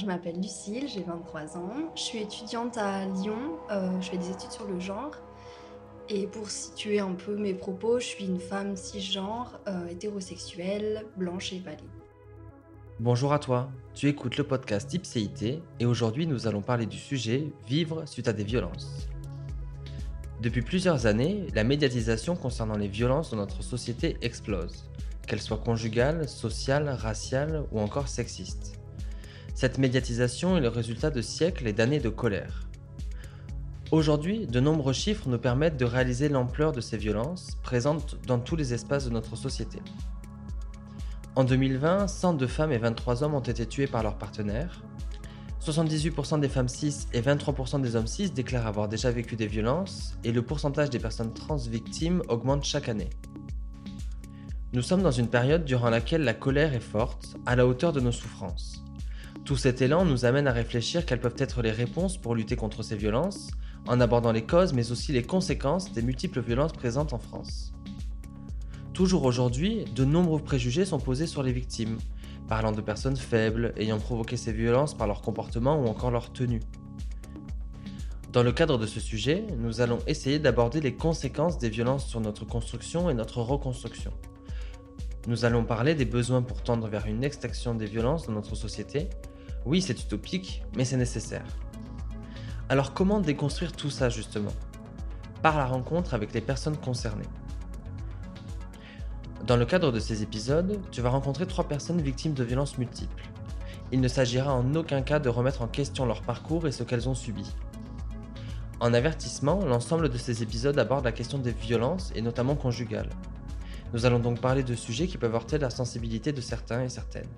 Je m'appelle Lucille, j'ai 23 ans. Je suis étudiante à Lyon. Euh, je fais des études sur le genre. Et pour situer un peu mes propos, je suis une femme cisgenre, euh, hétérosexuelle, blanche et valide. Bonjour à toi, tu écoutes le podcast Ipséité et aujourd'hui nous allons parler du sujet Vivre suite à des violences. Depuis plusieurs années, la médiatisation concernant les violences dans notre société explose, qu'elles soient conjugales, sociales, raciales ou encore sexistes. Cette médiatisation est le résultat de siècles et d'années de colère. Aujourd'hui, de nombreux chiffres nous permettent de réaliser l'ampleur de ces violences présentes dans tous les espaces de notre société. En 2020, 102 femmes et 23 hommes ont été tués par leurs partenaires. 78% des femmes cis et 23% des hommes cis déclarent avoir déjà vécu des violences et le pourcentage des personnes trans victimes augmente chaque année. Nous sommes dans une période durant laquelle la colère est forte, à la hauteur de nos souffrances. Tout cet élan nous amène à réfléchir quelles peuvent être les réponses pour lutter contre ces violences, en abordant les causes mais aussi les conséquences des multiples violences présentes en France. Toujours aujourd'hui, de nombreux préjugés sont posés sur les victimes, parlant de personnes faibles, ayant provoqué ces violences par leur comportement ou encore leur tenue. Dans le cadre de ce sujet, nous allons essayer d'aborder les conséquences des violences sur notre construction et notre reconstruction. Nous allons parler des besoins pour tendre vers une extinction des violences dans notre société. Oui, c'est utopique, mais c'est nécessaire. Alors comment déconstruire tout ça justement? Par la rencontre avec les personnes concernées. Dans le cadre de ces épisodes, tu vas rencontrer trois personnes victimes de violences multiples. Il ne s'agira en aucun cas de remettre en question leur parcours et ce qu'elles ont subi. En avertissement, l'ensemble de ces épisodes aborde la question des violences et notamment conjugales. Nous allons donc parler de sujets qui peuvent heurter la sensibilité de certains et certaines.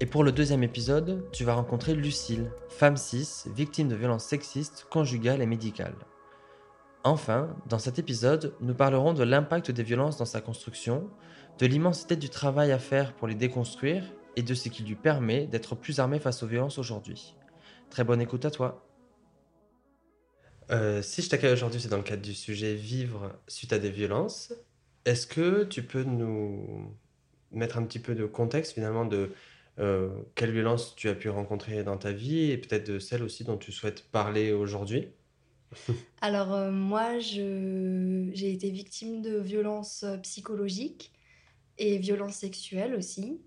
Et pour le deuxième épisode, tu vas rencontrer Lucille, femme cis, victime de violences sexistes, conjugales et médicales. Enfin, dans cet épisode, nous parlerons de l'impact des violences dans sa construction, de l'immensité du travail à faire pour les déconstruire et de ce qui lui permet d'être plus armé face aux violences aujourd'hui. Très bonne écoute à toi. Euh, si je t'accueille aujourd'hui, c'est dans le cadre du sujet Vivre suite à des violences. Est-ce que tu peux nous mettre un petit peu de contexte finalement de euh, quelle violence tu as pu rencontrer dans ta vie et peut-être de celle aussi dont tu souhaites parler aujourd'hui Alors euh, moi, j'ai été victime de violences euh, psychologiques et violences sexuelles aussi.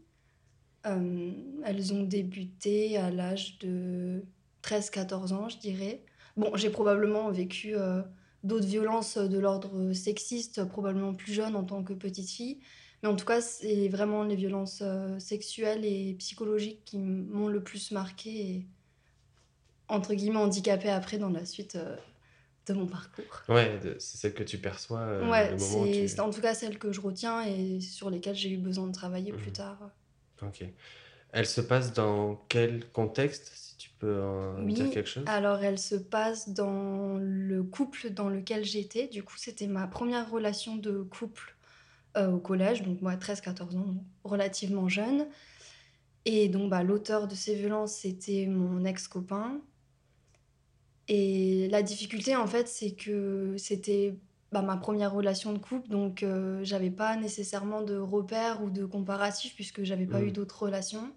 elles ont débuté à l'âge de 13-14 ans, je dirais. Bon, j'ai probablement vécu d'autres violences de l'ordre sexiste, probablement plus jeune en tant que petite fille. Mais en tout cas, c'est vraiment les violences euh, sexuelles et psychologiques qui m'ont le plus marqué et, entre guillemets, handicapé après dans la suite euh, de mon parcours. Ouais, c'est celle que tu perçois. Euh, ouais, c'est en tout cas celle que je retiens et sur lesquelles j'ai eu besoin de travailler plus mhm. tard. Ok. Elle se passe dans quel contexte, si tu peux en dire quelque chose? Alors, elle se passe dans le couple dans lequel j'étais. Du coup, c'était ma première relation de couple euh, au collège, donc moi 13-14 ans, relativement jeune. Et donc bah, l'auteur de ces violences, c'était mon ex-copain. Et la difficulté, en fait, c'est que c'était bah, ma première relation de couple, donc euh, j'avais pas nécessairement de repères ou de comparatifs puisque j'avais pas eu mmh. d'autres relations.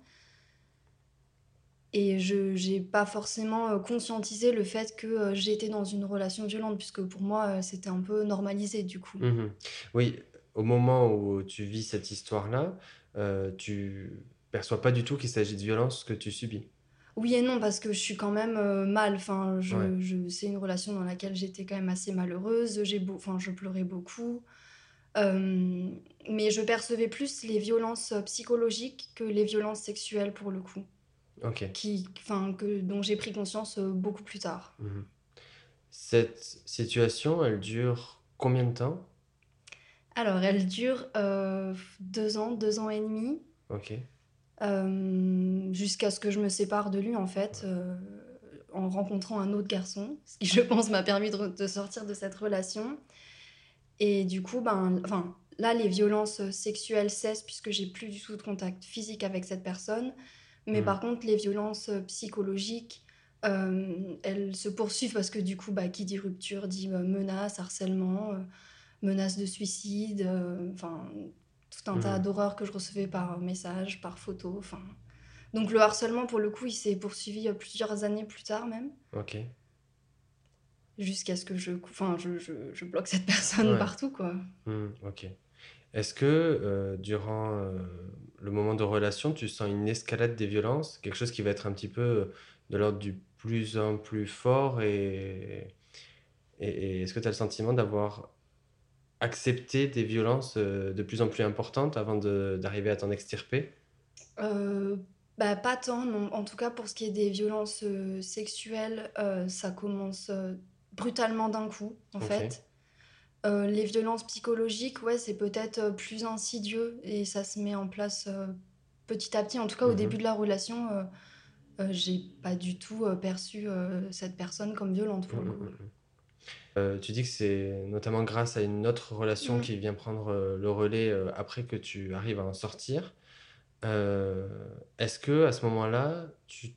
Et je n'ai pas forcément euh, conscientisé le fait que j'étais dans une relation violente, puisque pour moi, c'était un peu normalisé du coup. Mmh oui, au moment où tu vis cette histoire-là, euh, tu perçois pas du tout qu'il s'agit de violence que tu subis. Oui et non, parce que je suis quand même euh, mal. Enfin, je, c'est une relation dans laquelle j'étais quand même assez malheureuse. J'ai beau, enfin, je pleurais beaucoup. Euh, mais je percevais plus les violences psychologiques que les violences sexuelles pour le coup. Ok. Qui, enfin, que, dont j'ai pris conscience euh, beaucoup plus tard. Mhm. Cette situation, elle dure combien de temps? Alors, elle dure euh, deux ans, deux ans et demi. Ok. Euh, jusqu'à ce que je me sépare de lui, en fait, euh, en rencontrant un autre garçon, ce qui, je pense, m'a permis de, sortir de cette relation. Et du coup, ben, enfin, là, les violences sexuelles cessent puisque j'ai plus du tout de contact physique avec cette personne. Mais hmm. par contre, les violences psychologiques, elles se poursuivent parce que du coup, bah, qui dit rupture dit menace, harcèlement menaces de suicide, euh, enfin tout un tas mmh. d'horreurs que je recevais par message, par photo, enfin Donc le harcèlement, pour le coup, il s'est poursuivi euh, plusieurs années plus tard même. Ok. Jusqu'à ce que je, enfin, je, je, je bloque cette personne Ouais. partout, quoi. Hmm, ok. Est-ce que euh, durant euh, le moment de relation, tu sens une escalade des violences, quelque chose qui va être un petit peu de l'ordre du plus en plus fort et, et, et est-ce que tu as le sentiment d'avoir accepté des violences euh, de plus en plus importantes avant d'arriver à t'en extirper? Euh, bah, pas tant, non. En tout cas, pour ce qui est des violences euh, sexuelles, euh, ça commence brutalement d'un coup, en fait. Les violences psychologiques, ouais, c'est peut-être plus insidieux et ça se met en place petit à petit. En tout cas, au Mhm. début de la relation, j'ai pas du tout perçu cette personne comme violente, pour Mm, le mm, coup. Euh, tu dis que c'est notamment grâce à une autre relation Mm. qui vient prendre euh, le relais euh, après que tu arrives à en sortir. Est-ce que à ce moment-là, tu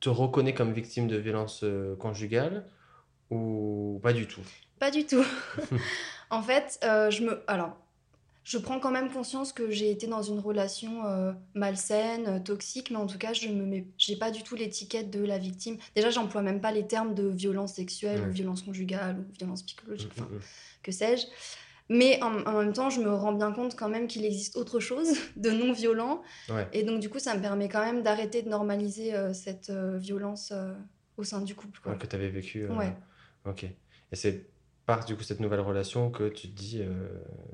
te reconnais comme victime de violences conjugales ou pas du tout? Pas du tout. En fait, je me... Alors, je prends quand même conscience que j'ai été dans une relation euh, malsaine, euh, toxique, mais en tout cas, je me mets... j'ai pas du tout l'étiquette de la victime. Déjà, j'emploie même pas les termes de violence sexuelle Ouais. ou violence conjugale ou violence Mm, psychologique, mm, enfin, mm. que sais-je. Mais en, en même temps, je me rends bien compte quand même qu'il existe autre chose de non violent. Ouais. Et donc, du coup, ça me permet quand même d'arrêter de normaliser euh, cette euh, violence au sein du couple. Quoi. Ouais, que tu avais vécu. Ouais. Ok. Et c'est par du coup cette nouvelle relation que tu te dis euh,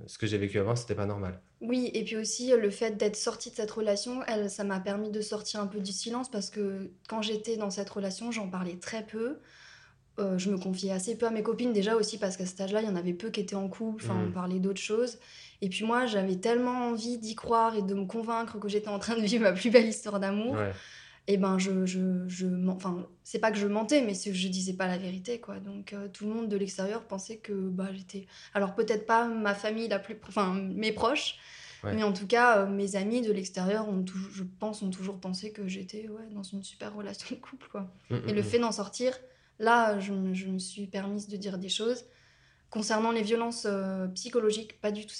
ce que j'ai vécu avant, c'était pas normal. Oui, et puis aussi le fait d'être sortie de cette relation, elle, ça m'a permis de sortir un peu du silence parce que quand j'étais dans cette relation, j'en parlais très peu. Euh, je me confiais assez peu à mes copines, déjà aussi parce qu'à cet âge-là, il y en avait peu qui étaient en couple, enfin, on parlait d'autres choses. Et puis moi, j'avais tellement envie d'y croire et de me convaincre que j'étais en train de vivre ma plus belle histoire d'amour. Ouais. Et ben, je, je, enfin, c'est pas que je mentais, mais c'est que je disais pas la vérité, quoi. Donc, euh, tout le monde de l'extérieur pensait que bah, j'étais. Alors, peut-être pas ma famille la plus. Enfin, mes proches, Ouais. mais en tout cas, euh, mes amis de l'extérieur, ont toujours- je pense, ont toujours pensé que j'étais ouais, dans une super relation de couple, quoi. Mm, Et mm, le mm. fait d'en sortir, là, je, me- je me suis permise de dire des choses. Concernant les violences euh, psychologiques, pas du tout,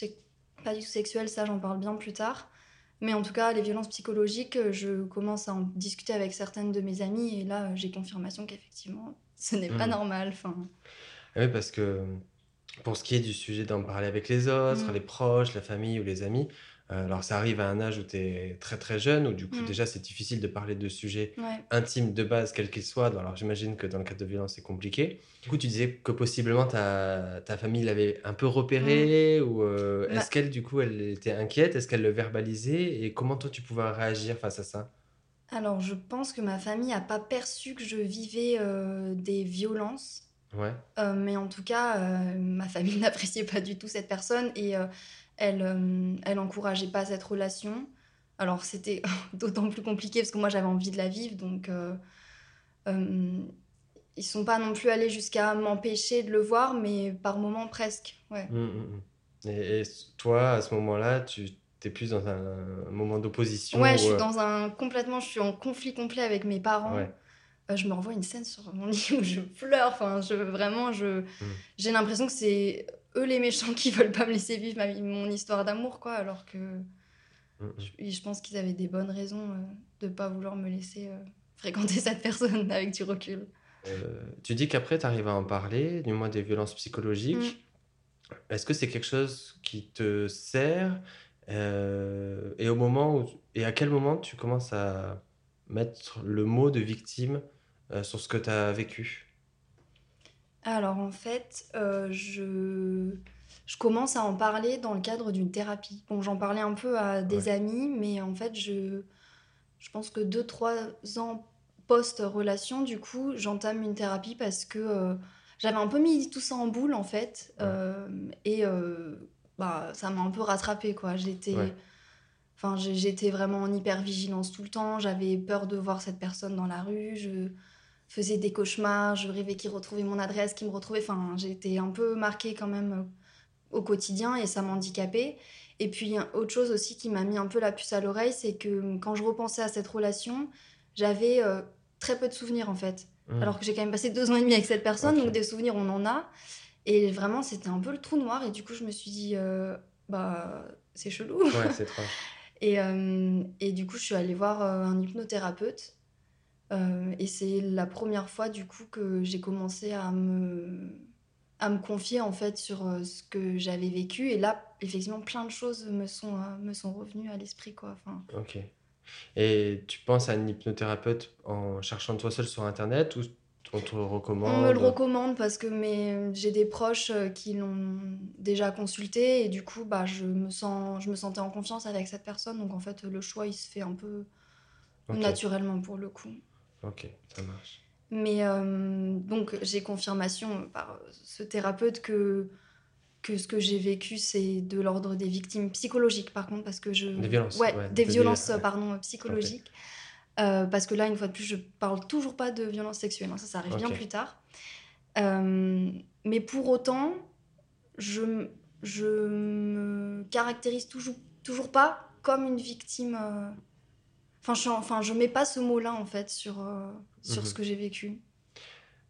pas du tout sexuelles, ça j'en parle bien plus tard. Mais en tout cas, les violences psychologiques, euh, je commence à en discuter avec certaines de mes amies et là, euh, j'ai confirmation qu'effectivement, ce n'est pas Mhm. normal. Enfin, Ah Oui, parce que pour ce qui est du sujet d'en parler avec les autres, Mm. les proches, la famille ou les amis, euh, alors ça arrive à un âge où tu es très très jeune, où du coup Mm. déjà c'est difficile de parler de sujets ouais. intimes de base, quels qu'ils soient. Alors j'imagine que dans le cas de violence c'est compliqué. Du coup tu disais que possiblement ta, ta famille l'avait un peu repéré, ou euh, Bah- est-ce qu'elle du coup elle était inquiète, est-ce qu'elle le verbalisait, et comment toi tu pouvais réagir face à ça? Alors, je pense que ma famille n'a pas perçu que je vivais euh, des violences. Ouais, Euh, mais en tout cas, euh, ma famille n'appréciait pas du tout cette personne et euh, elle, euh, elle encourageait pas cette relation. Alors c'était d'autant plus compliqué parce que moi j'avais envie de la vivre, donc euh, euh, ils sont pas non plus allés jusqu'à m'empêcher de le voir, mais par moments presque. Ouais. Mm, mm, mm. Et, et toi à ce moment-là, tu es plus dans un, moment d'opposition Ouais, je suis euh, dans un complètement, je suis en conflit complet avec mes parents. Ouais. Euh, je me revois une scène sur mon lit où je pleure. Enfin, je vraiment, je, j'ai l'impression que c'est eux les méchants qui veulent pas me laisser vivre ma mon histoire d'amour, quoi. Alors que je, je pense qu'ils avaient des bonnes raisons euh, de pas vouloir me laisser euh, fréquenter cette personne avec du recul. Euh, tu dis qu'après, tu arrives à en parler, du moins des violences psychologiques. Mm. Est-ce que c'est quelque chose qui te sert euh, et au moment où, et à quel moment tu commences à mettre le mot de victime euh, sur ce que tu as vécu? Alors en fait, euh, je, je commence à en parler dans le cadre d'une thérapie. Bon, j'en parlais un peu à des Ouais. amis, mais en fait, je, je pense que deux, trois ans post-relation, du coup, j'entame une thérapie parce que euh, j'avais un peu mis tout ça en boule, en fait. Ouais. euh, et euh, bah, ça m'a un peu rattrapée, quoi. J'étais... Ouais. Enfin, j'ai- j'étais vraiment en hyper-vigilance tout le temps. J'avais peur de voir cette personne dans la rue. Je faisais des cauchemars. Je rêvais qu'il retrouvait mon adresse, qu'il me retrouvait. Enfin, j'étais un peu marquée quand même euh, au quotidien et ça m'handicapait. Et puis, autre chose aussi qui m'a mis un peu la puce à l'oreille, c'est que euh, quand je repensais à cette relation, j'avais euh, très peu de souvenirs en fait. Mm. Alors que j'ai quand même passé deux ans et demi avec cette personne, donc des souvenirs, on en a. Et vraiment, c'était un peu le trou noir. Et du coup, je me suis dit, euh, bah, c'est chelou. Ouais, c'est. Et, euh, et du coup, je suis allée voir un hypnothérapeute. Euh, et c'est la première fois, du coup, que j'ai commencé à me, à me confier, en fait, sur euh, ce que j'avais vécu. Et là, effectivement, plein de choses me sont, euh, me sont revenues à l'esprit, quoi. Enfin, Ok. Et tu penses à un hypnothérapeute en cherchant toi seul sur Internet ou on te on me le recommande? recommande parce que mes, j'ai des proches qui l'ont déjà consulté. Et du coup, bah, je me sens, je me sentais en confiance avec cette personne. Donc, en fait, le choix, il se fait un peu naturellement pour le coup. Ok, ça marche. Mais euh, donc, j'ai confirmation par ce thérapeute que, que ce que j'ai vécu, c'est de l'ordre des victimes psychologiques, par contre, parce que je... Des violences, Ouais, ouais, des de- violences, pardon, psychologiques. Euh, parce que là, une fois de plus, je parle toujours pas de violences sexuelles. hein, ça, ça arrive bien plus tard. Euh, mais pour autant, je, je me caractérise toujours, toujours pas comme une victime. Enfin, je, enfin, je mets pas ce mot-là, en fait, sur, euh, sur ce Mhm. que j'ai vécu.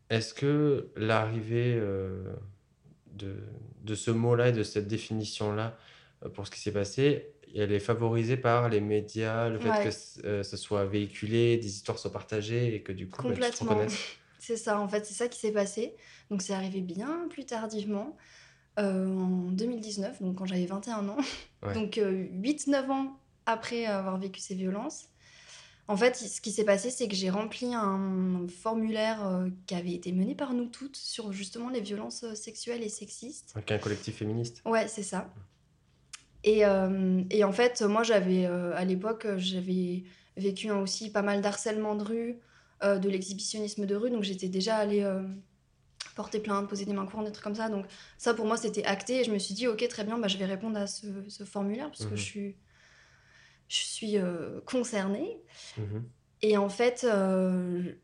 Est-ce que l'arrivée euh, de, de ce mot-là et de cette définition-là euh, pour ce qui s'est passé, elle est favorisée par les médias, le fait que Ouais. c- euh, ça soit véhiculé, des histoires soient partagées et que du coup, bah, tu te Complètement. C'est ça, en fait, c'est ça qui s'est passé. Donc, c'est arrivé bien plus tardivement, euh, en 2019, donc quand j'avais 21 ans. Ouais. Donc, euh, 8-9 ans après avoir vécu ces violences. En fait, ce qui s'est passé, c'est que j'ai rempli un formulaire euh, qui avait été mené par nous toutes sur justement les violences euh, sexuelles et sexistes. Donc, un collectif féministe. Ouais, c'est ça. Et, euh, et en fait, moi, j'avais, euh, à l'époque, j'avais vécu hein, aussi pas mal d'harcèlement de rue, euh, de l'exhibitionnisme de rue, donc j'étais déjà allée porter plainte, poser des mains courantes, des trucs comme ça. Donc ça, pour moi, c'était acté, et je me suis dit, ok, très bien, bah, je vais répondre à ce, ce formulaire, parce que Mhm. je suis, je suis euh, concernée. Mhm. Et en fait, euh,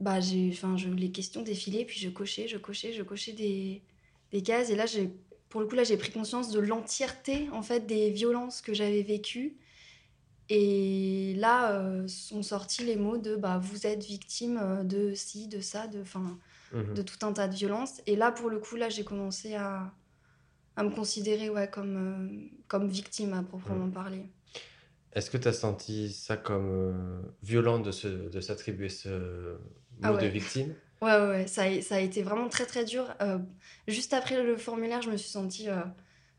bah, j'ai, enfin, je, les questions défilaient, puis je cochais, je cochais, je cochais des, des cases. Et là, j'ai, pour le coup, là, j'ai pris conscience de l'entièreté, en fait, des violences que j'avais vécues. Et là, euh, sont sortis les mots de, bah, vous êtes victime de ci, de ça, de, enfin, Mhm. de tout un tas de violences. Et là, pour le coup, là, j'ai commencé à, à me considérer, ouais, comme, euh, comme victime à proprement Mhm. parler. Est-ce que tu as senti ça comme euh, violent de, se, de s'attribuer ce Ah mot de victime? Ouais, ouais, ouais, ça a, ça a été vraiment très très dur. Euh, juste après le formulaire, je me suis sentie euh,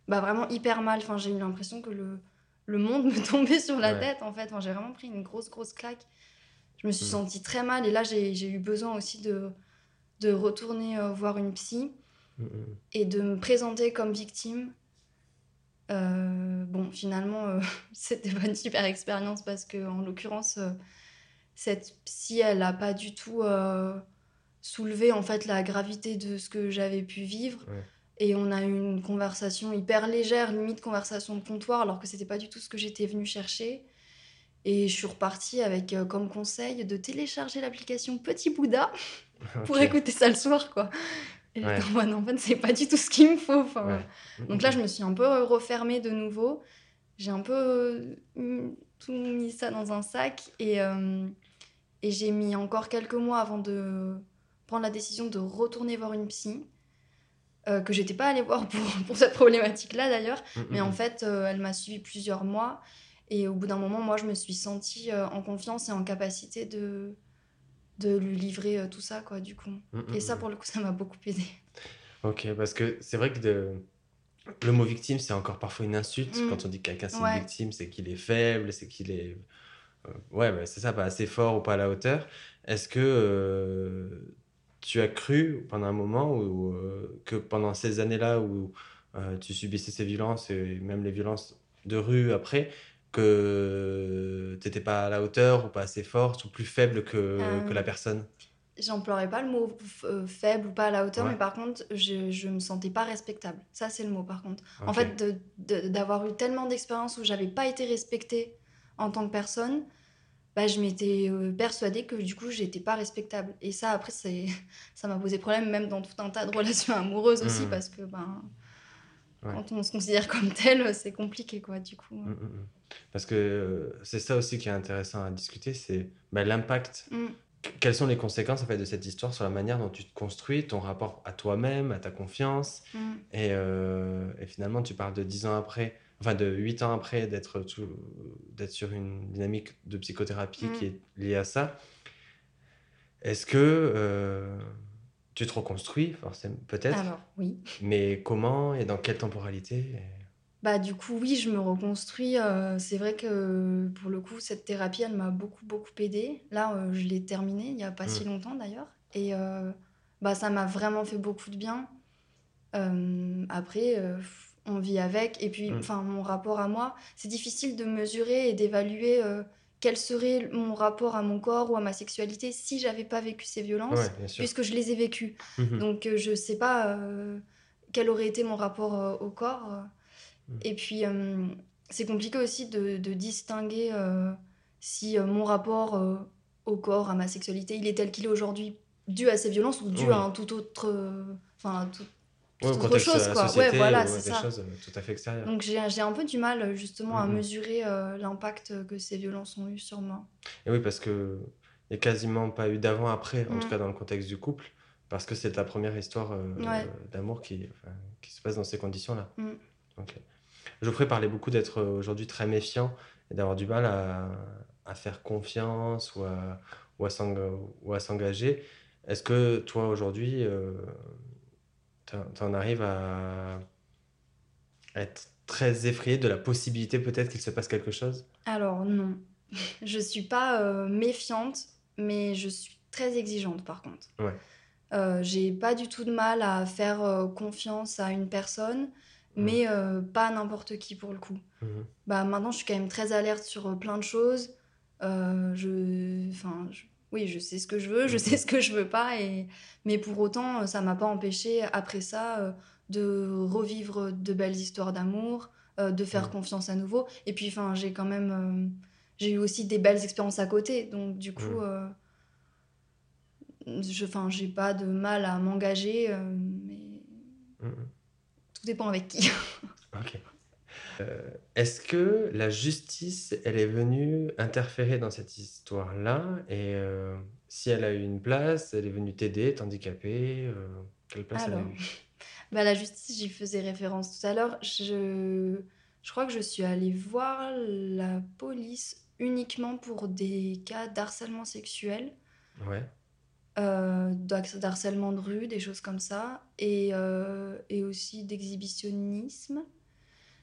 bah, vraiment hyper mal. Enfin, j'ai eu l'impression que le, le monde me tombait sur la Ouais. tête, en fait. Enfin, j'ai vraiment pris une grosse, grosse claque. Je me suis Mm. sentie très mal. Et là, j'ai eu besoin aussi de, de retourner voir une psy Mhm. et de me présenter comme victime. Euh, bon, finalement, euh, c'était pas une super expérience parce que, en l'occurrence, euh, cette psy, elle n'a pas du tout soulevé en fait la gravité de ce que j'avais pu vivre. Ouais. Et on a eu une conversation hyper légère, limite conversation de comptoir, alors que c'était pas du tout ce que j'étais venue chercher. Et je suis repartie avec comme conseil de télécharger l'application Petit Bouddha pour écouter ça le soir, quoi. Et Ouais. en fait, c'est pas du tout ce qu'il me faut. Enfin, Ouais. donc là, je me suis un peu refermée de nouveau. J'ai un peu euh, tout mis ça dans un sac et, euh, et j'ai mis encore quelques mois avant de prendre la décision de retourner voir une psy. euh, que j'étais pas allée voir pour, pour cette problématique-là d'ailleurs, mais en fait, euh, elle m'a suivi plusieurs mois et au bout d'un moment, moi, je me suis sentie en confiance et en capacité de, de lui livrer euh, tout ça, quoi, du coup. Mhm. Et ça, pour le coup, ça m'a beaucoup aidé. Ok, parce que c'est vrai que de- le mot victime, c'est encore parfois une insulte. Mm. Quand on dit que quelqu'un c'est Ouais. une victime, c'est qu'il est faible, c'est qu'il est. euh, ouais, bah, c'est ça, pas assez fort ou pas à la hauteur. Est-ce que euh, tu as cru pendant un moment ou euh, que pendant ces années-là où euh, tu subissais ces violences et même les violences de rue après, que tu n'étais pas à la hauteur ou pas assez forte ou plus faible que, Euh, que la personne? J'emploierais pas le mot euh, faible ou pas à la hauteur, Ouais. mais par contre, je, je me sentais pas respectable. Ça, c'est le mot, par contre. En fait, de- de- d'avoir eu tellement d'expériences où j'avais pas été respectée en tant que personne, bah, je m'étais euh, persuadée que du coup, j'étais pas respectable. Et ça, après, ça m'a posé problème, même dans tout un tas de relations amoureuses aussi, Mhm. parce que ben, Ouais. quand on se considère comme tel, c'est compliqué, quoi, du coup. Mm, mm, mm. Parce que euh, c'est ça aussi qui est intéressant à discuter, c'est bah, l'impact. Mm. Quelles sont les conséquences en fait, de cette histoire sur la manière dont tu te construis, ton rapport à toi-même, à ta confiance Mm. et, euh, et finalement, tu parles de dix ans après enfin de 8 ans après d'être sur une dynamique de psychothérapie qui Mm. est liée à ça, est-ce que euh, tu te reconstruis, forcément, peut-être, Alors, oui. mais comment et dans quelle temporalité? Bah, du coup, oui, je me reconstruis. euh, c'est vrai que pour le coup, cette thérapie, elle m'a beaucoup, beaucoup aidée. Là, euh, je l'ai terminée il n'y a pas si Mm. longtemps d'ailleurs. Et euh, bah, ça m'a vraiment fait beaucoup de bien. Après, on vit avec. Et puis, Mm. enfin, mon rapport à moi, c'est difficile de mesurer et d'évaluer quel serait mon rapport à mon corps ou à ma sexualité si j'avais pas vécu ces violences, Ouais, puisque je les ai vécues. Mhm. Donc, je sais pas quel aurait été mon rapport au corps. Et puis, euh, c'est compliqué aussi de, de distinguer euh, si euh, mon rapport au corps, à ma sexualité, il est tel qu'il est aujourd'hui dû à ces violences ou dû Oui. à un tout autre... Enfin, tout, Ouais, au toute autre chose, quoi. société Ouais, voilà, c'est ça. choses tout à fait extérieures. Donc, j'ai un peu du mal, justement, à Mhm. mesurer l'impact que ces violences ont eu sur moi. Et oui, parce que il n'y a quasiment pas eu d'avant-après, en tout Mm. cas dans le contexte du couple, parce que c'est ta première histoire euh, Ouais. d'amour qui, enfin, qui se passe dans ces conditions-là. Mm. Ok. Geoffrey parlait beaucoup d'être euh, aujourd'hui très méfiant et d'avoir du mal à, à faire confiance ou à, ou s'engager. Est-ce que toi, aujourd'hui, tu en arrives à être très effrayé de la possibilité peut-être qu'il se passe quelque chose? Alors, non. Je suis pas euh, méfiante, mais je suis très exigeante, par contre. Ouais. Euh, j'ai pas du tout de mal à faire euh, confiance à une personne, mais euh, pas n'importe qui pour le coup. Mhm. Bah, maintenant, je suis quand même très alerte sur euh, plein de choses. Euh, je... Enfin, je- Oui, je sais ce que je veux, je Mhm. sais ce que je veux pas, et... mais pour autant, ça m'a pas empêché, après ça, euh, de revivre de belles histoires d'amour, de faire confiance à nouveau. Et puis, enfin, j'ai quand même... J'ai eu aussi des belles expériences à côté, donc du coup... Euh, je, j'ai pas de mal à m'engager, euh. Tout dépend avec qui. Ok. Euh, est-ce que la justice, elle est venue interférer dans cette histoire-là? Et euh, si elle a eu une place, elle est venue t'aider, t'handicaper? euh, quelle place elle a eu? bah, la justice, j'y faisais référence tout à l'heure. Je, je crois que je suis allée voir la police uniquement pour des cas d'harcèlement sexuel, Ouais. Euh, d'harcèlement de rue, des choses comme ça, et, euh, et aussi d'exhibitionnisme.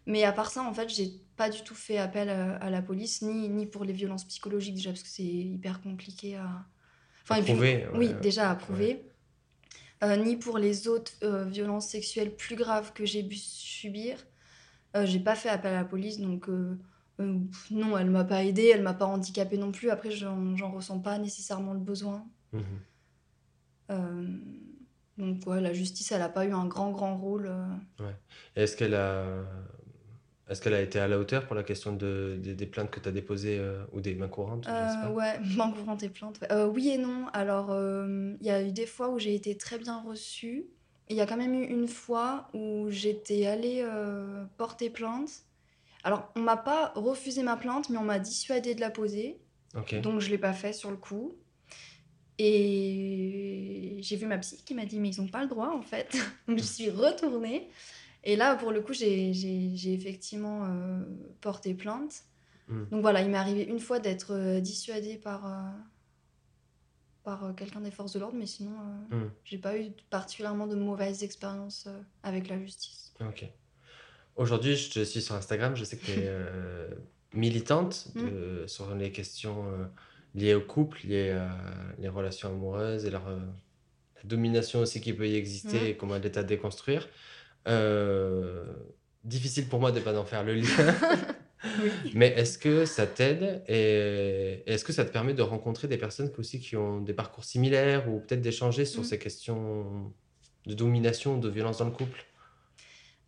Mais à part ça, en fait, j'ai pas du tout fait appel à, à la police, ni, ni pour les violences psychologiques déjà, parce que c'est hyper compliqué à... Puis- prouver, oui, déjà à ouais. prouver. Euh, ni pour les autres euh, violences sexuelles plus graves que j'ai pu subir. Euh, j'ai pas fait appel à la police, donc euh, euh, non, elle m'a pas aidée, elle m'a pas handicapée non plus. Après, j'en ressens pas nécessairement le besoin. Mhm. Euh, donc ouais, la justice, elle a pas eu un grand, grand rôle. euh. Et Est-ce qu'elle a... Est-ce qu'elle a été à la hauteur pour la question de, des, des plaintes que tu as déposées euh, ou des mains courantes? je sais pas. ouais, main courante et plainte. ouais. Euh, oui et non. Alors, il y a eu des fois où j'ai été très bien reçue. Il y a quand même eu une fois où j'étais allée porter plainte. Alors, on m'a pas refusé ma plainte, mais on m'a dissuadé de la poser. Donc, je l'ai pas fait sur le coup. Et j'ai vu ma psy qui m'a dit, mais ils n'ont pas le droit, en fait. Donc, je suis retournée. Et là, pour le coup, j'ai effectivement euh, porté plainte. Mm. Donc voilà, il m'est arrivé une fois d'être euh, dissuadée par, euh, par quelqu'un des forces de l'ordre, mais sinon, euh, Mm. j'ai pas eu particulièrement de mauvaises expériences avec la justice. Ok. Aujourd'hui, je te suis sur Instagram, je sais que tu es militante Mm. de- sur les questions liées au couple, liées à les relations amoureuses et leur, euh, la domination aussi qui peut y exister et comment elle est à déconstruire. Euh, difficile pour moi de pas en faire le lien, Oui. mais est-ce que ça t'aide et est-ce que ça te permet de rencontrer des personnes aussi qui ont des parcours similaires ou peut-être d'échanger sur Mm. ces questions de domination, de violence dans le couple?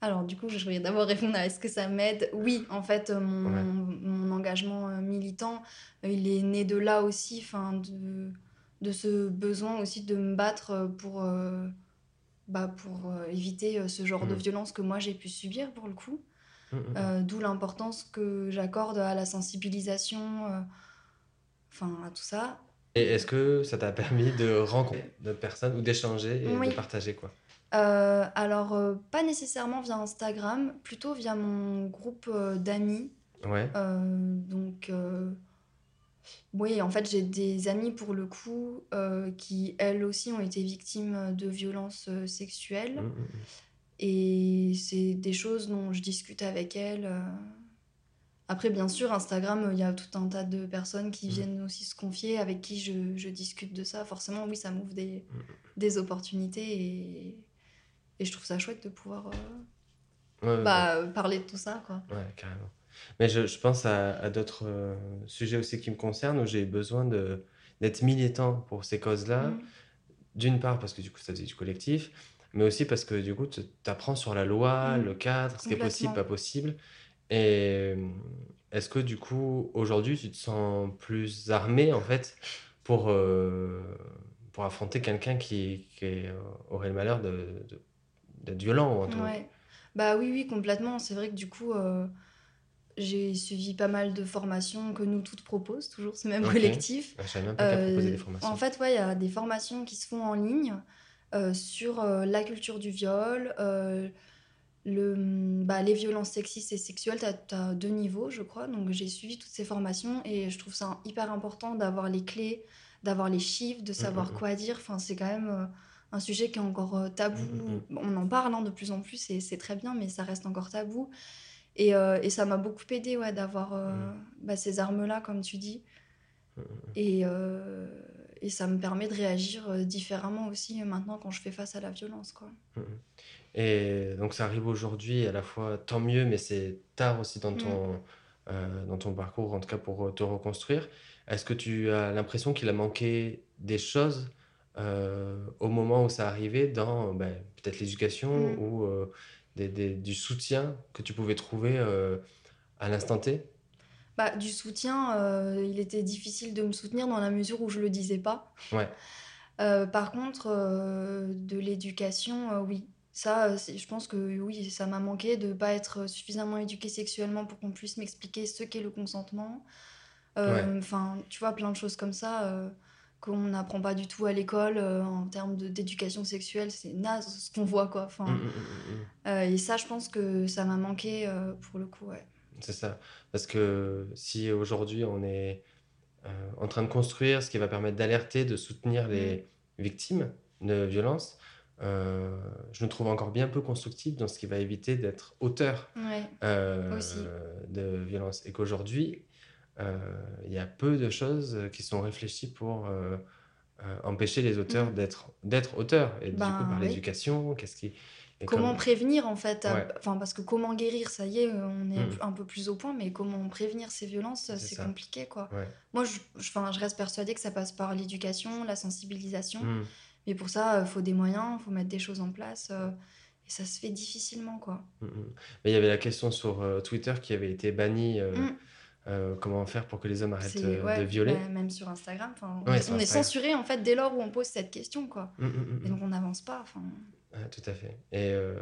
Alors, du coup, je voudrais d'abord répondre à est-ce que ça m'aide? Oui, en fait, euh, mon, Ouais. mon engagement euh, militant, euh, il est né de là aussi, enfin, de, de ce besoin aussi de me battre pour, euh, bah, pour éviter ce genre de Mm. violence que moi j'ai pu subir pour le coup. Mm, mm, Euh, D'où l'importance que j'accorde à la sensibilisation, euh, enfin à tout ça. Et est-ce que ça t'a permis de rencontrer d'autres personnes ou d'échanger et Oui. de partager quoi? Euh, alors, euh, pas nécessairement via Instagram, plutôt via mon groupe euh, d'amis. Ouais. Donc, oui, en fait, j'ai des amis pour le coup qui, elles aussi, ont été victimes de violences sexuelles. Mm, mm, mm. Et c'est des choses dont je discute avec elles. Après, bien sûr, Instagram, il y a tout un tas de personnes qui viennent aussi se confier, avec qui je, je discute de ça. Forcément, oui, ça m'ouvre des, des opportunités et, et je trouve ça chouette de pouvoir euh, Ouais, ouais, bah, parler de tout ça, quoi. ouais, carrément. Mais je, je pense à, à d'autres euh, sujets aussi qui me concernent où j'ai besoin de, d'être militant pour ces causes-là. Mm. D'une part parce que du coup ça faisait du collectif, mais aussi parce que du coup tu apprends sur la loi, Mm. le cadre, ce qui est possible, pas possible. Et euh, est-ce que du coup aujourd'hui tu te sens plus armé en fait pour, euh, pour affronter quelqu'un qui, qui aurait le malheur de, de- d'être violent ou en tout cas Ouais. Bah oui, oui, complètement. C'est vrai que du coup, euh, j'ai suivi pas mal de formations que nous toutes proposent, toujours ce même Ok. collectif. Ah, savais même pas Euh, des formations. en fait, ouais, il y a des formations qui se font en ligne euh, sur euh, la culture du viol, le, bah, les violences sexistes et sexuelles. Tu as, deux niveaux, je crois. Donc, j'ai suivi toutes ces formations et je trouve ça hyper important d'avoir les clés, d'avoir les chiffres, de savoir mm, mm. quoi dire. Enfin, c'est quand même un sujet qui est encore euh, tabou. Mm, mm, On en parle hein, de plus en plus et c'est très bien, mais ça reste encore tabou. Et, euh, et ça m'a beaucoup aidé ouais, d'avoir euh, bah, ces armes-là, comme tu dis. Et, euh, et ça me permet de réagir différemment aussi maintenant quand je fais face à la violence, quoi. Et donc ça arrive aujourd'hui, à la fois tant mieux, mais c'est tard aussi dans ton, dans ton parcours, en tout cas pour te reconstruire. Est-ce que tu as l'impression qu'il a manqué des choses euh, au moment où ça arrivait dans ben, peut-être l'éducation Mm. ou euh, des- des- du soutien que tu pouvais trouver euh, à l'instant T? Bah, du soutien, il était difficile de me soutenir dans la mesure où je le disais pas. Ouais, par contre, de l'éducation, oui. Ça, je pense que oui, ça m'a manqué de ne pas être suffisamment éduquée sexuellement pour qu'on puisse m'expliquer ce qu'est le consentement. ouais. Enfin, tu vois, plein de choses comme ça qu'on n'apprend pas du tout à l'école euh, en termes d'éducation sexuelle. C'est naze ce qu'on voit, quoi. Enfin, mm, mm, mm, mm. euh, et ça, je pense que ça m'a manqué euh, pour le coup, ouais. C'est ça. Parce que si aujourd'hui on est en train de construire ce qui va permettre d'alerter, de soutenir les victimes de violences, je nous trouve encore bien peu constructif dans ce qui va éviter d'être auteur Ouais, de violences. Et qu'aujourd'hui, il y a peu de choses qui sont réfléchies pour euh, euh, empêcher les auteurs Mm. d'être d'être auteurs. Et du coup, Ben par oui. l'éducation, qu'est-ce qui... et Comment comme- prévenir en fait Ouais. Enfin, parce que comment guérir, ça y est, euh, on est Mm. un peu plus au point, mais comment prévenir ces violences, C'est compliqué, quoi. Ouais. Moi, je, je, reste persuadée que ça passe par l'éducation, la sensibilisation, Mm. mais pour ça, il faut des moyens, il faut mettre des choses en place, euh, et ça se fait difficilement, quoi. Mm, mm. Mais il y avait la question sur euh, Twitter qui avait été bannie. euh, Mm. Euh, comment faire pour que les hommes arrêtent euh, ouais, de violer? bah, même sur Instagram, on, Ouais, est- on est censuré en fait dès lors où on pose cette question, quoi. Mm, mm, mm, Et donc on n'avance pas. Ouais, tout à fait. Et euh,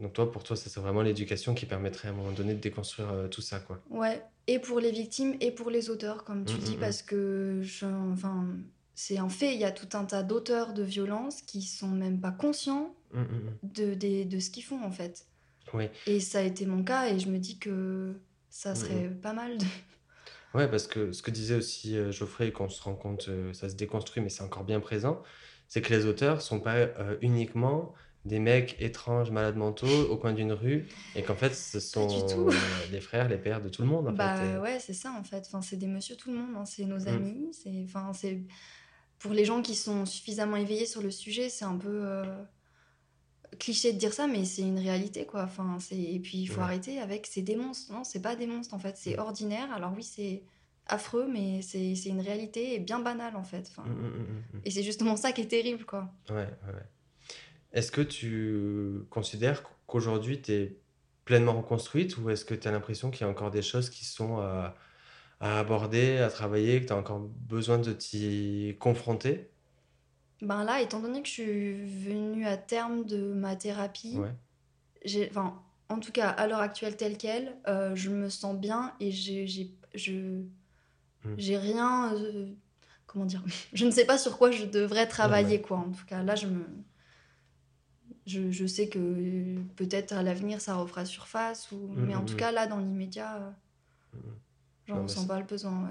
donc toi, pour toi, ça c'est vraiment l'éducation qui permettrait à un moment donné de déconstruire tout ça, quoi. Ouais, et pour les victimes et pour les auteurs, comme tu dis, parce que je, enfin, c'est un fait, il y a tout un tas d'auteurs de violences qui sont même pas conscients de, de ce qu'ils font en fait. Oui. Et ça a été mon cas, et je me dis que ça Mm, serait pas mal de. Ouais, parce que ce que disait aussi euh, Geoffrey, qu'on se rend compte, euh, ça se déconstruit, mais c'est encore bien présent, c'est que les auteurs sont pas euh, uniquement des mecs étranges, malades mentaux, au coin d'une rue, et qu'en fait, ce sont les frères, les pères de tout le monde, en Bah fait. ouais, c'est ça en fait. Enfin, c'est des monsieur tout le monde, hein, c'est nos Mm. amis. C'est, enfin, c'est pour les gens qui sont suffisamment éveillés sur le sujet, c'est un peu euh, cliché de dire ça, mais c'est une réalité quoi. Enfin, c'est et puis il faut Ouais. arrêter avec c'est des monstres. Non, c'est pas des monstres en fait, c'est Mm. ordinaire. Alors oui, c'est affreux, mais c'est une réalité et bien banale en fait. Enfin, Mm, mm, et c'est justement ça qui est terrible quoi. Ouais. Est-ce que tu considères qu'aujourd'hui tu es pleinement reconstruite ou est-ce que tu as l'impression qu'il y a encore des choses qui sont à, à aborder, à travailler, que tu as encore besoin de t'y confronter? Ben là, étant donné que je suis venue à terme de ma thérapie, Ouais. j'ai, enfin, en tout cas, à l'heure actuelle telle qu'elle, euh, je me sens bien et j'ai, j'ai, je, Mm. j'ai rien, euh, comment dire, je ne sais pas sur quoi je devrais travailler, quoi. En tout cas, là, je me, je, je sais que euh, peut-être à l'avenir ça refera surface, ou... Mm, mais en mm, tout mm. cas là dans l'immédiat, j'en ressens pas le besoin.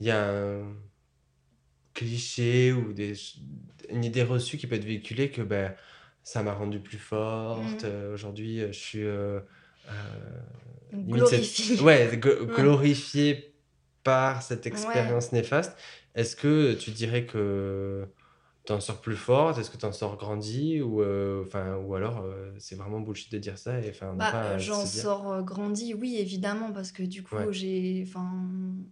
Il y a un cliché ou des, une idée reçue qui peut être véhiculée que ben, ça m'a rendu plus forte. Mhm. euh, Aujourd'hui, euh, je suis euh, euh, Donc, limite cette- glorifié. ouais, gl- Ouais. glorifiée par cette expérience néfaste. Est-ce que tu dirais que t'en sors plus forte Est-ce que t'en sors grandi ou, euh, enfin, ou alors euh, c'est vraiment bullshit de dire ça et enfin Bah, à j'en sors euh, grandi, oui, évidemment, parce que du coup, Ouais. j'ai, enfin,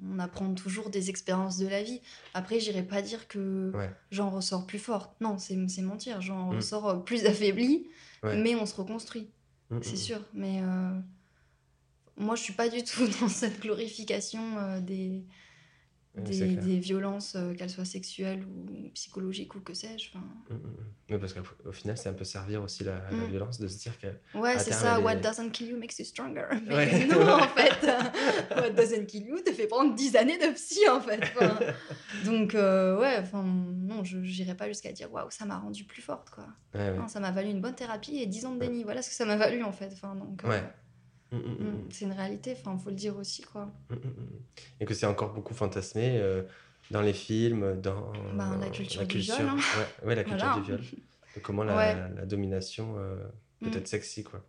on apprend toujours des expériences de la vie. Après, j'irai pas dire que Ouais. j'en ressors plus forte. Non, c'est mentir. J'en Mm. ressors euh, plus affaiblie, Ouais. mais on se reconstruit, Mm, mm, c'est sûr. Mais euh, moi, je suis pas du tout dans cette glorification euh, des, des, violences, euh, qu'elles soient sexuelles ou psychologiques ou que sais-je. Enfin, Mm, mm, mm. Oui, parce qu'au au final, c'est un peu servir aussi la, la Mm. violence de se dire que. Ouais, c'est ça. What doesn't kill you makes you stronger. Mais Ouais. non, en fait. What doesn't kill you te fait prendre 10 années de psy, en fait. Enfin, donc, euh, ouais, enfin, non, je n'irai pas jusqu'à dire waouh, ça m'a rendu plus forte, quoi. Ouais, ouais. Non, ça m'a valu une bonne thérapie et 10 ans de déni. Voilà ce que ça m'a valu, en fait. Enfin, donc, euh, Mm, mm, mm, c'est une réalité, enfin, faut le dire aussi, quoi. Et que c'est encore beaucoup fantasmé euh, dans les films, dans Ben, la culture du viol, hein. Ouais, ouais, la culture Voilà. du viol. Comment la, Ouais. la domination euh, peut être sexy, quoi.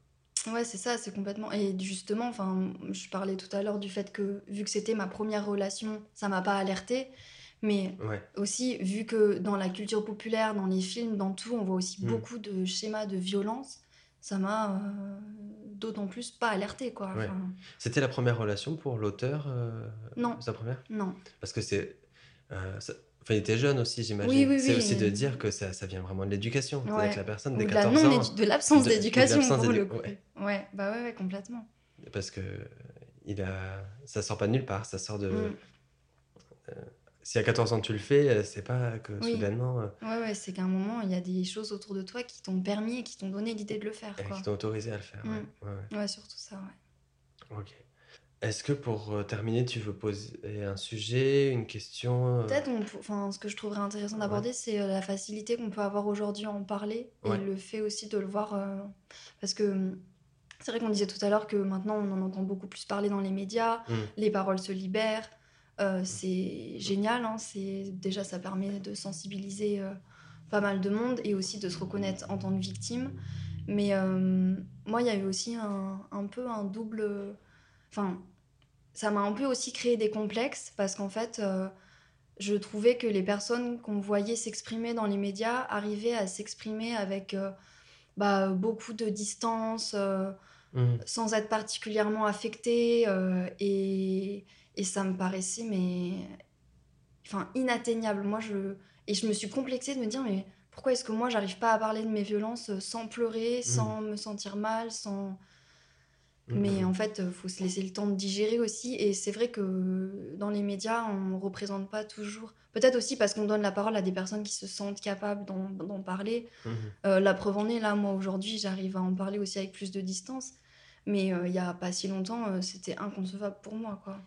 Ouais, c'est ça, c'est complètement. Et justement, enfin, je parlais tout à l'heure du fait que, vu que c'était ma première relation, ça m'a pas alertée. Mais Ouais, aussi, vu que dans la culture populaire, dans les films, dans tout, on voit aussi beaucoup de schémas de violence, ça m'a euh, d'autant plus pas alertée, quoi. Ouais. Enfin, C'était la première relation pour l'auteur euh, Non. Sa première? Non. Parce que c'est. euh, ça- Enfin, il était jeune aussi, j'imagine. Oui, oui, c'est oui. aussi de dire que ça, ça vient vraiment de l'éducation. Ouais. que la personne, dès de la 14 non ans. de l'absence d'éducation pour le coup. ouais. Ouais, bah ouais, complètement. Parce que il a... ça sort pas de nulle part. Ça sort de. Mm. Si à 14 ans tu le fais, euh, c'est pas que Oui. soudainement. euh, Ouais, ouais, c'est qu'à un moment, il y a des choses autour de toi qui t'ont permis et qui t'ont donné l'idée de le faire, quoi. qui t'ont autorisé à le faire. ouais. Mm. Ouais, ouais. Ouais, surtout ça, ouais. Ok. Est-ce que pour euh, terminer, tu veux poser un sujet, une question Peut-être, enfin, ce que je trouverais intéressant Ouais. d'aborder, c'est la facilité qu'on peut avoir aujourd'hui à en parler Ouais. et le fait aussi de le voir. euh, parce que hum, c'est vrai qu'on disait tout à l'heure que maintenant on en entend beaucoup plus parler dans les médias, Mm. les paroles se libèrent. Euh, c'est génial, hein, c'est déjà ça permet de sensibiliser euh, pas mal de monde et aussi de se reconnaître en tant que victime. Mais euh, moi, il y a eu aussi un, un peu un double. Enfin, ça m'a un peu aussi créé des complexes parce qu'en fait, je trouvais que les personnes qu'on voyait s'exprimer dans les médias arrivaient à s'exprimer avec euh, bah, beaucoup de distance, euh, Mhm. sans être particulièrement affectées. euh, et, et ça me paraissait mais, enfin, inatteignable. Moi, je... Et je me suis complexée de me dire, mais pourquoi est-ce que moi, j'arrive pas à parler de mes violences euh, sans pleurer, sans me sentir mal, sans... Mais Mhm. en fait, il faut se laisser le temps de digérer aussi. Et c'est vrai que dans les médias, on ne représente pas toujours. Peut-être aussi parce qu'on donne la parole à des personnes qui se sentent capables d'en parler. Mhm. Euh, la preuve en est, là, moi, aujourd'hui, j'arrive à en parler aussi avec plus de distance. Mais euh, il y a pas si longtemps, euh, c'était inconcevable pour moi, quoi.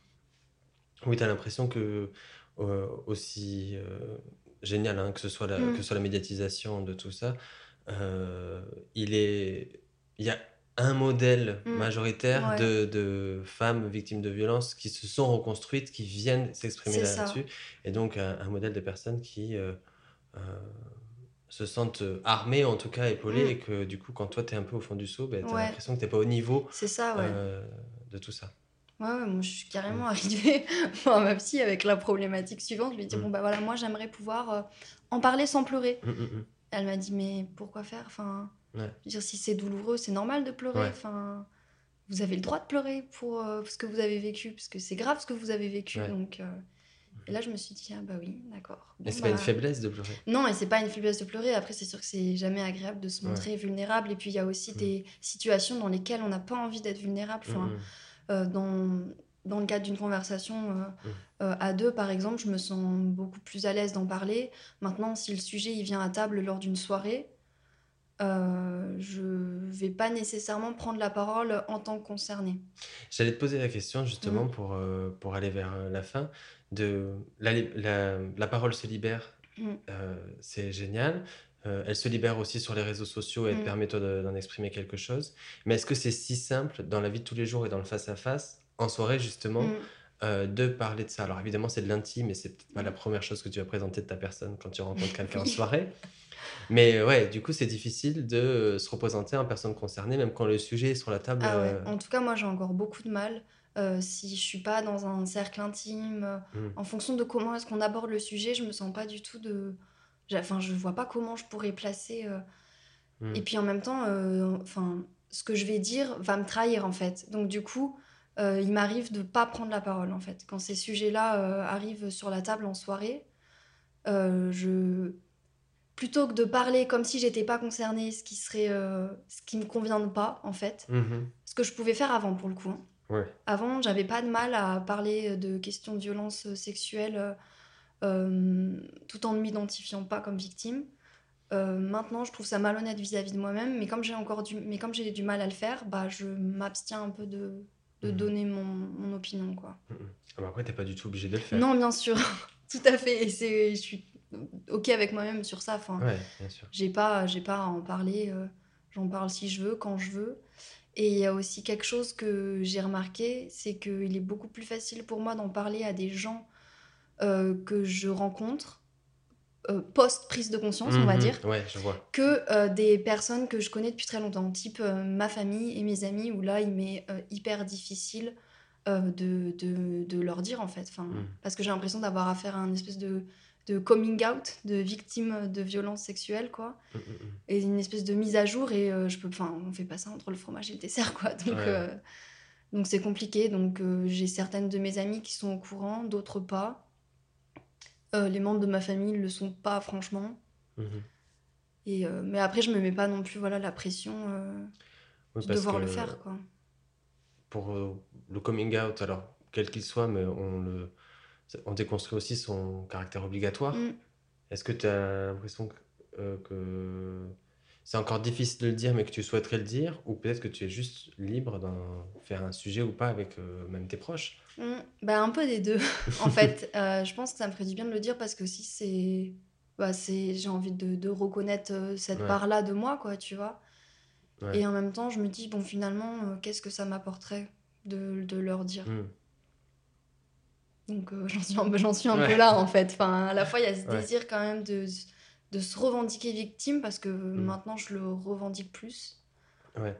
Oui, tu as l'impression que, euh, aussi euh, génial hein, que ce soit la, Mm. que ce soit la médiatisation de tout ça, euh, il est, il y a un modèle Mm. majoritaire Ouais. de, de femmes victimes de violences qui se sont reconstruites, qui viennent s'exprimer là-dessus, et donc un, un modèle de personnes qui euh, se sentent armées, en tout cas épaulées, Mm. et que du coup, quand toi, tu es un peu au fond du seau, ben, tu as Ouais. l'impression que tu n'es pas au niveau C'est ça, ouais. de tout ça. Ouais, ouais, moi je suis carrément arrivée à ma psy avec la problématique suivante. Je lui ai dit, Mm. bon bah voilà, moi j'aimerais pouvoir euh, en parler sans pleurer. Mm, mm, mm. Elle m'a dit, mais pourquoi faire? Enfin, Ouais. je veux dire, si c'est douloureux, c'est normal de pleurer. Enfin, vous avez le droit de pleurer pour euh, ce que vous avez vécu, parce que c'est grave ce que vous avez vécu. Donc, euh, Et là, je me suis dit, ah bah oui, d'accord. Mais Bon, c'est pas une bah, faiblesse de pleurer. Non, et c'est pas une faiblesse de pleurer. Après, c'est sûr que c'est jamais agréable de se montrer vulnérable. Et puis, il y a aussi Mm. des situations dans lesquelles on n'a pas envie d'être vulnérable. Enfin, Mm, mm. Dans, dans le cadre d'une conversation euh, euh, à deux, par exemple, je me sens beaucoup plus à l'aise d'en parler. Maintenant, si le sujet il vient à table lors d'une soirée, euh, je vais pas nécessairement prendre la parole en tant que concernée. J'allais te poser la question justement Mm. pour, euh, pour aller vers euh, la fin. De la, la, la parole se libère, Mm. euh, c'est génial. Euh, elle se libère aussi sur les réseaux sociaux et elle te Mm. permet toi d'en exprimer quelque chose. Mais est-ce que c'est si simple dans la vie de tous les jours et dans le face-à-face, en soirée justement, Mm. euh, de parler de ça? Alors évidemment, c'est de l'intime et c'est peut-être pas la première chose que tu vas présenter de ta personne quand tu rencontres quelqu'un en soirée. Mais ouais, du coup, c'est difficile de euh, se représenter en personne concernée, même quand le sujet est sur la table. Ah ouais, euh, en tout cas, moi j'ai encore beaucoup de mal. euh, si je suis pas dans un cercle intime, Mm. en fonction de comment est-ce qu'on aborde le sujet, je me sens pas du tout de. Enfin, je vois pas comment je pourrais placer. euh, Mm. Et puis en même temps, euh, enfin, ce que je vais dire va me trahir en fait. Donc du coup, euh, il m'arrive de pas prendre la parole en fait. Quand ces sujets-là euh, arrivent sur la table en soirée, euh, je plutôt que de parler comme si j'étais pas concernée, ce qui serait, ce qui me convient pas en fait. Mhm. Ce que je pouvais faire avant pour le coup. hein. Ouais. Avant, j'avais pas de mal à parler de questions de violence sexuelle tout en ne m'identifiant pas comme victime. Euh, maintenant, je trouve ça malhonnête vis-à-vis de moi-même, mais comme j'ai encore du, mais comme j'ai du mal à le faire, bah je m'abstiens un peu de, de Mhm. donner mon, mon opinion quoi. Mhm. Ah bah après, t'es pas du tout obligé de le faire. Non, bien sûr, tout à fait. Et c'est, je suis ok avec moi-même sur ça. Enfin, Ouais, bien sûr. j'ai pas, j'ai pas à en parler. euh, J'en parle si je veux, quand je veux. Et il y a aussi quelque chose que j'ai remarqué, c'est qu'il est beaucoup plus facile pour moi d'en parler à des gens euh, que je rencontre euh, post prise de conscience, on va Mhm. dire, Ouais, je vois. que euh, des personnes que je connais depuis très longtemps, type ma famille et mes amis, où là il m'est hyper difficile de, de, de leur dire en fait. Enfin, Mm. Parce que j'ai l'impression d'avoir affaire à un espèce de, de coming out de victime de violences sexuelles, quoi Mhm, mhm. et une espèce de mise à jour et je peux enfin on fait pas ça entre le fromage et le dessert quoi donc Ouais. donc c'est compliqué donc j'ai certaines de mes amies qui sont au courant d'autres pas Euh, les membres de ma famille ne le sont pas franchement Mhm. et euh, mais après je me mets pas non plus voilà la pression euh, Oui, de devoir le faire quoi Pour le coming out, alors quel qu'il soit, mais on, le, on déconstruit aussi son caractère obligatoire. Mm. Est-ce que tu as l'impression que, que c'est encore difficile de le dire, mais que tu souhaiterais le dire, ou peut-être que tu es juste libre d'en faire un sujet ou pas avec même tes proches? Mm. bah un peu des deux en fait Euh, je pense que ça me ferait du bien de le dire parce que si c'est bah c'est j'ai envie de, de reconnaître euh, cette Ouais. part là de moi quoi tu vois Ouais. Et en même temps, je me dis, bon, finalement, euh, qu'est-ce que ça m'apporterait de, de leur dire? Mm. Donc, euh, j'en suis un, peu- suis un Ouais. peu là, en fait. Enfin, à la fois, il y a ce désir quand même de, de se revendiquer victime, parce que Mm. maintenant, je le revendique plus. Ouais,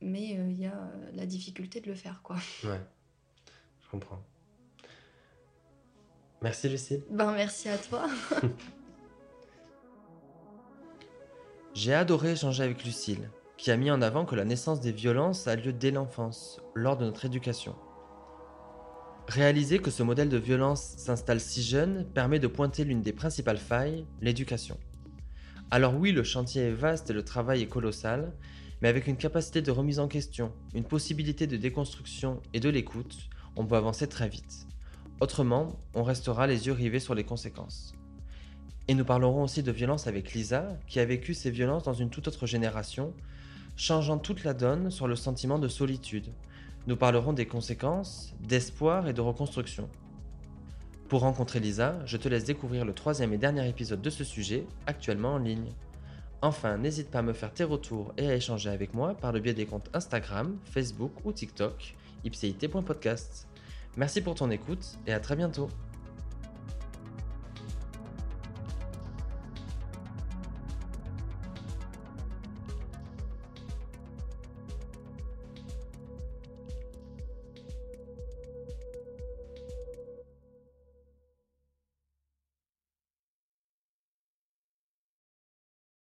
mais euh, il y a euh, la difficulté de le faire, quoi. ouais, je comprends. Merci Lucie. Ben, merci à toi. J'ai adoré échanger avec Lucille, qui a mis en avant que la naissance des violences a lieu dès l'enfance, lors de notre éducation. Réaliser que ce modèle de violence s'installe si jeune permet de pointer l'une des principales failles, l'éducation. Alors oui, le chantier est vaste et le travail est colossal, mais avec une capacité de remise en question, une possibilité de déconstruction et de l'écoute, on peut avancer très vite. Autrement, on restera les yeux rivés sur les conséquences. Et nous parlerons aussi de violence avec Lisa, qui a vécu ces violences dans une toute autre génération, changeant toute la donne sur le sentiment de solitude. Nous parlerons des conséquences, d'espoir et de reconstruction. Pour rencontrer Lisa, je te laisse découvrir le troisième et dernier épisode de ce sujet, actuellement en ligne. Enfin, n'hésite pas à me faire tes retours et à échanger avec moi par le biais des comptes Instagram, Facebook ou TikTok, ipséité.podcast. Merci pour ton écoute et à très bientôt.